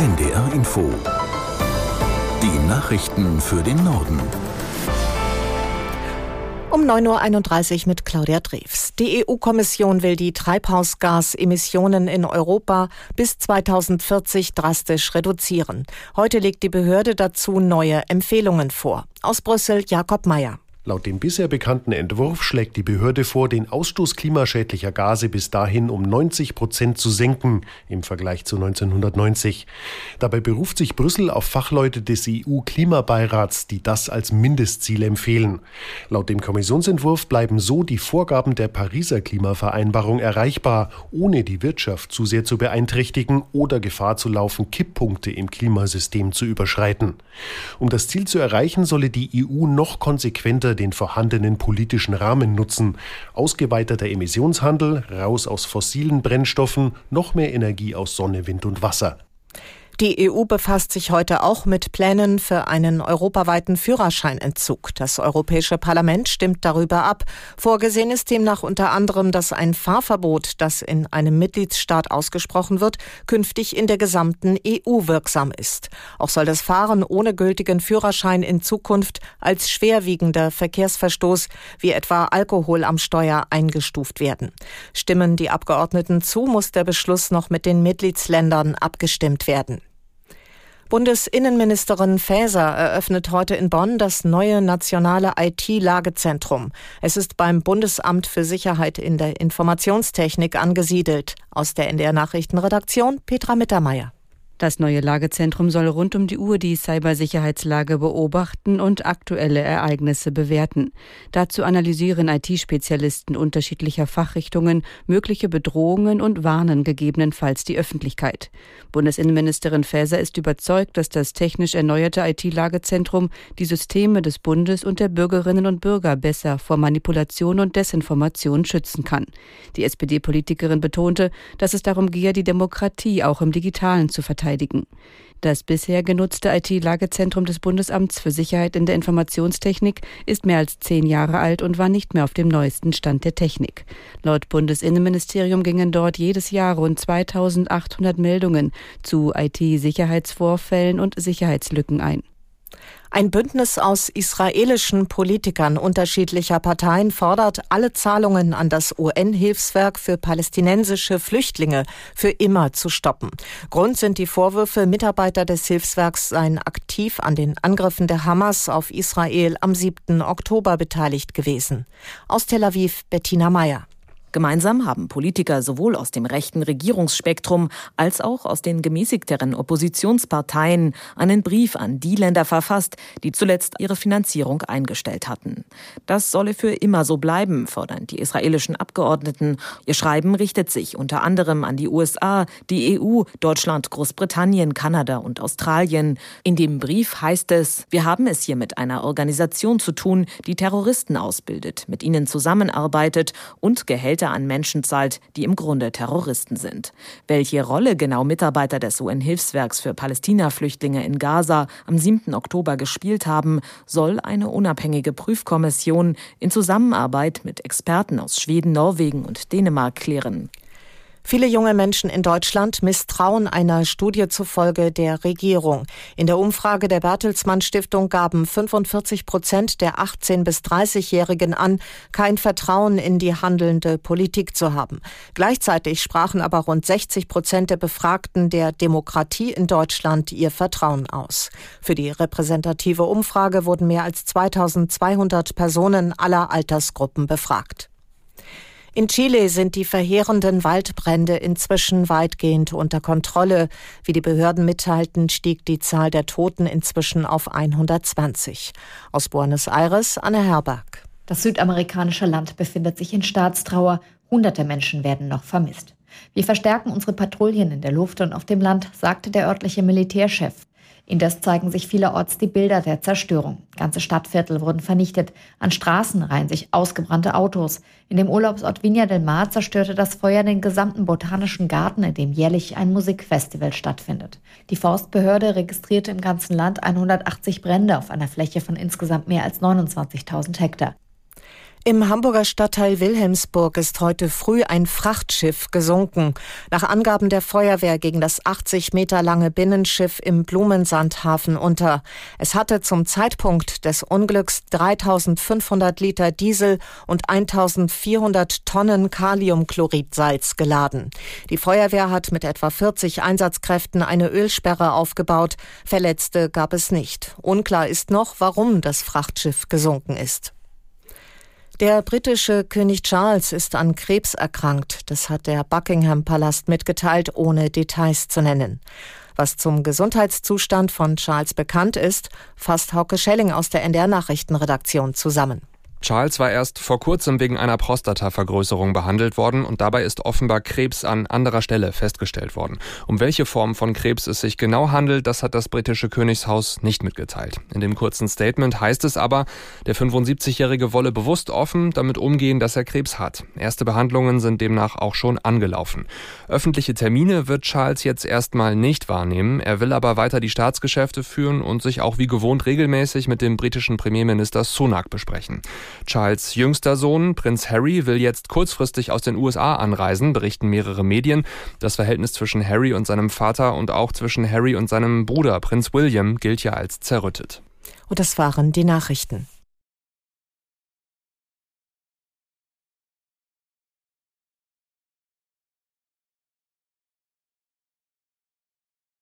NDR Info. Die Nachrichten für den Norden. Um 9.31 Uhr mit Claudia Drews. Die EU-Kommission will die Treibhausgasemissionen in Europa bis 2040 drastisch reduzieren. Heute legt die Behörde dazu neue Empfehlungen vor. Aus Brüssel Jakob Mayer. Laut dem bisher bekannten Entwurf schlägt die Behörde vor, den Ausstoß klimaschädlicher Gase bis dahin um 90 Prozent zu senken im Vergleich zu 1990. Dabei beruft sich Brüssel auf Fachleute des EU-Klimabeirats, die das als Mindestziel empfehlen. Laut dem Kommissionsentwurf bleiben so die Vorgaben der Pariser Klimavereinbarung erreichbar, ohne die Wirtschaft zu sehr zu beeinträchtigen oder Gefahr zu laufen, Kipppunkte im Klimasystem zu überschreiten. Um das Ziel zu erreichen, solle die EU noch konsequenter den vorhandenen politischen Rahmen nutzen. Ausgeweiteter Emissionshandel, raus aus fossilen Brennstoffen, noch mehr Energie aus Sonne, Wind und Wasser. Die EU befasst sich heute auch mit Plänen für einen europaweiten Führerscheinentzug. Das Europäische Parlament stimmt darüber ab. Vorgesehen ist demnach unter anderem, dass ein Fahrverbot, das in einem Mitgliedsstaat ausgesprochen wird, künftig in der gesamten EU wirksam ist. Auch soll das Fahren ohne gültigen Führerschein in Zukunft als schwerwiegender Verkehrsverstoß wie etwa Alkohol am Steuer eingestuft werden. Stimmen die Abgeordneten zu, muss der Beschluss noch mit den Mitgliedsländern abgestimmt werden. Bundesinnenministerin Faeser eröffnet heute in Bonn das neue nationale IT-Lagezentrum. Es ist beim Bundesamt für Sicherheit in der Informationstechnik angesiedelt. Aus der NDR Nachrichtenredaktion Petra Mittermeier. Das neue Lagezentrum soll rund um die Uhr die Cybersicherheitslage beobachten und aktuelle Ereignisse bewerten. Dazu analysieren IT-Spezialisten unterschiedlicher Fachrichtungen mögliche Bedrohungen und warnen gegebenenfalls die Öffentlichkeit. Bundesinnenministerin Faeser ist überzeugt, dass das technisch erneuerte IT-Lagezentrum die Systeme des Bundes und der Bürgerinnen und Bürger besser vor Manipulation und Desinformation schützen kann. Die SPD-Politikerin betonte, dass es darum gehe, die Demokratie auch im Digitalen zu verteidigen verteidigen. Das bisher genutzte IT-Lagezentrum des Bundesamts für Sicherheit in der Informationstechnik ist mehr als zehn Jahre alt und war nicht mehr auf dem neuesten Stand der Technik. Laut Bundesinnenministerium gingen dort jedes Jahr rund 2800 Meldungen zu IT-Sicherheitsvorfällen und Sicherheitslücken ein. Ein Bündnis aus israelischen Politikern unterschiedlicher Parteien fordert, alle Zahlungen an das UN-Hilfswerk für palästinensische Flüchtlinge für immer zu stoppen. Grund sind die Vorwürfe, Mitarbeiter des Hilfswerks seien aktiv an den Angriffen der Hamas auf Israel am 7. Oktober beteiligt gewesen. Aus Tel Aviv Bettina Meyer. Gemeinsam haben Politiker sowohl aus dem rechten Regierungsspektrum als auch aus den gemäßigteren Oppositionsparteien einen Brief an die Länder verfasst, die zuletzt ihre Finanzierung eingestellt hatten. Das solle für immer so bleiben, fordern die israelischen Abgeordneten. Ihr Schreiben richtet sich unter anderem an die USA, die EU, Deutschland, Großbritannien, Kanada und Australien. In dem Brief heißt es, wir haben es hier mit einer Organisation zu tun, die Terroristen ausbildet, mit ihnen zusammenarbeitet und Gehälter Gehälter an Menschen zahlt, die im Grunde Terroristen sind. Welche Rolle genau Mitarbeiter des UN-Hilfswerks für Palästina-Flüchtlinge in Gaza am 7. Oktober gespielt haben, soll eine unabhängige Prüfkommission in Zusammenarbeit mit Experten aus Schweden, Norwegen und Dänemark klären. Viele junge Menschen in Deutschland misstrauen einer Studie zufolge der Regierung. In der Umfrage der Bertelsmann Stiftung gaben 45 Prozent der 18- bis 30-Jährigen an, kein Vertrauen in die handelnde Politik zu haben. Gleichzeitig sprachen aber rund 60 Prozent der Befragten der Demokratie in Deutschland ihr Vertrauen aus. Für die repräsentative Umfrage wurden mehr als 2200 Personen aller Altersgruppen befragt. In Chile sind die verheerenden Waldbrände inzwischen weitgehend unter Kontrolle. Wie die Behörden mitteilten, stieg die Zahl der Toten inzwischen auf 120. Aus Buenos Aires, Anne Herberg. Das südamerikanische Land befindet sich in Staatstrauer. Hunderte Menschen werden noch vermisst. Wir verstärken unsere Patrouillen in der Luft und auf dem Land, sagte der örtliche Militärchef. Indes zeigen sich vielerorts die Bilder der Zerstörung. Ganze Stadtviertel wurden vernichtet. An Straßen reihen sich ausgebrannte Autos. In dem Urlaubsort Viña del Mar zerstörte das Feuer den gesamten botanischen Garten, in dem jährlich ein Musikfestival stattfindet. Die Forstbehörde registrierte im ganzen Land 180 Brände auf einer Fläche von insgesamt mehr als 29.000 Hektar. Im Hamburger Stadtteil Wilhelmsburg ist heute früh ein Frachtschiff gesunken. Nach Angaben der Feuerwehr ging das 80 Meter lange Binnenschiff im Blumensandhafen unter. Es hatte zum Zeitpunkt des Unglücks 3500 Liter Diesel und 1400 Tonnen Kaliumchloridsalz geladen. Die Feuerwehr hat mit etwa 40 Einsatzkräften eine Ölsperre aufgebaut. Verletzte gab es nicht. Unklar ist noch, warum das Frachtschiff gesunken ist. Der britische König Charles ist an Krebs erkrankt. Das hat der Buckingham Palast mitgeteilt, ohne Details zu nennen. Was zum Gesundheitszustand von Charles bekannt ist, fasst Hauke Schelling aus der NDR Nachrichtenredaktion zusammen. Charles war erst vor kurzem wegen einer Prostatavergrößerung behandelt worden und dabei ist offenbar Krebs an anderer Stelle festgestellt worden. Um welche Form von Krebs es sich genau handelt, das hat das britische Königshaus nicht mitgeteilt. In dem kurzen Statement heißt es aber, der 75-Jährige wolle bewusst offen damit umgehen, dass er Krebs hat. Erste Behandlungen sind demnach auch schon angelaufen. Öffentliche Termine wird Charles jetzt erstmal nicht wahrnehmen. Er will aber weiter die Staatsgeschäfte führen und sich auch wie gewohnt regelmäßig mit dem britischen Premierminister Sunak besprechen. Charles jüngster Sohn, Prinz Harry, will jetzt kurzfristig aus den USA anreisen, berichten mehrere Medien. Das Verhältnis zwischen Harry und seinem Vater und auch zwischen Harry und seinem Bruder, Prinz William, gilt ja als zerrüttet. Und das waren die Nachrichten.